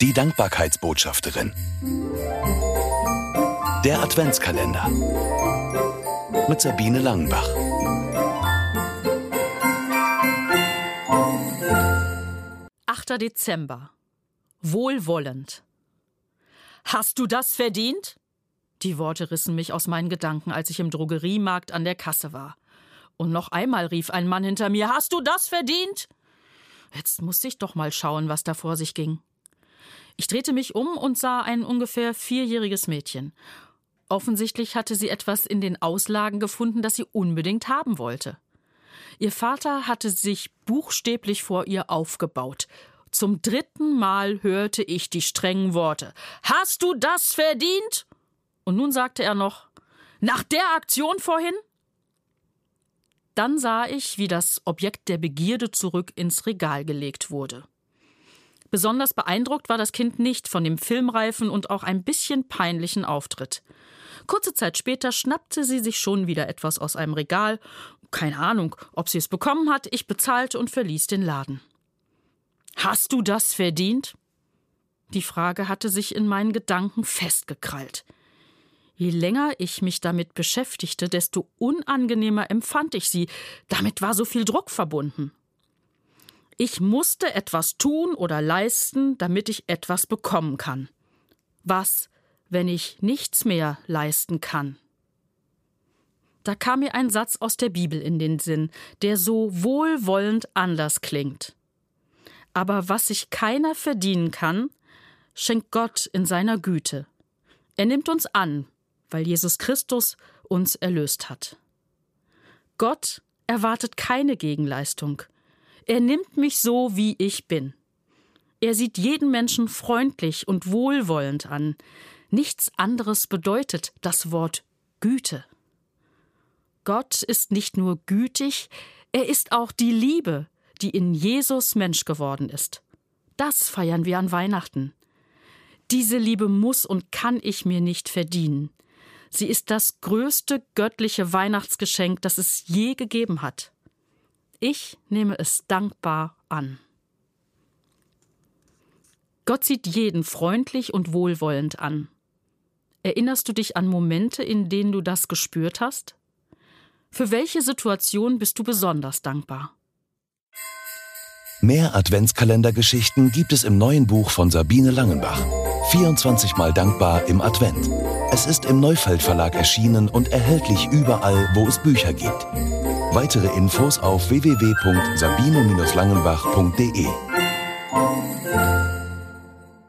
Die Dankbarkeitsbotschafterin. Der Adventskalender. Mit Sabine Langenbach. Dezember. Wohlwollend. Hast du das verdient? Die Worte rissen mich aus meinen Gedanken, als ich im Drogeriemarkt an der Kasse war. Und noch einmal rief ein Mann hinter mir: Hast du das verdient? Jetzt musste ich doch mal schauen, was da vor sich ging. Ich drehte mich um und sah ein ungefähr vierjähriges Mädchen. Offensichtlich hatte sie etwas in den Auslagen gefunden, das sie unbedingt haben wollte. Ihr Vater hatte sich buchstäblich vor ihr aufgebaut. Zum dritten Mal hörte ich die strengen Worte. Hast du das verdient? Und nun sagte er noch, nach der Aktion vorhin? Dann sah ich, wie das Objekt der Begierde zurück ins Regal gelegt wurde. Besonders beeindruckt war das Kind nicht von dem filmreifen und auch ein bisschen peinlichen Auftritt. Kurze Zeit später schnappte sie sich schon wieder etwas aus einem Regal. Keine Ahnung, ob sie es bekommen hat. Ich bezahlte und verließ den Laden. Hast du das verdient? Die Frage hatte sich in meinen Gedanken festgekrallt. Je länger ich mich damit beschäftigte, desto unangenehmer empfand ich sie. Damit war so viel Druck verbunden. Ich musste etwas tun oder leisten, damit ich etwas bekommen kann. Was, wenn ich nichts mehr leisten kann? Da kam mir ein Satz aus der Bibel in den Sinn, der so wohlwollend anders klingt. Aber was sich keiner verdienen kann, schenkt Gott in seiner Güte. Er nimmt uns an, weil Jesus Christus uns erlöst hat. Gott erwartet keine Gegenleistung. Er nimmt mich so, wie ich bin. Er sieht jeden Menschen freundlich und wohlwollend an. Nichts anderes bedeutet das Wort Güte. Gott ist nicht nur gütig, er ist auch die Liebe, die in Jesus Mensch geworden ist. Das feiern wir an Weihnachten. Diese Liebe muss und kann ich mir nicht verdienen. Sie ist das größte göttliche Weihnachtsgeschenk, das es je gegeben hat. Ich nehme es dankbar an. Gott sieht jeden freundlich und wohlwollend an. Erinnerst du dich an Momente, in denen du das gespürt hast? Für welche Situation bist du besonders dankbar? Mehr Adventskalendergeschichten gibt es im neuen Buch von Sabine Langenbach. 24 Mal dankbar im Advent. Es ist im Neufeld Verlag erschienen und erhältlich überall, wo es Bücher gibt. Weitere Infos auf www.sabine-langenbach.de.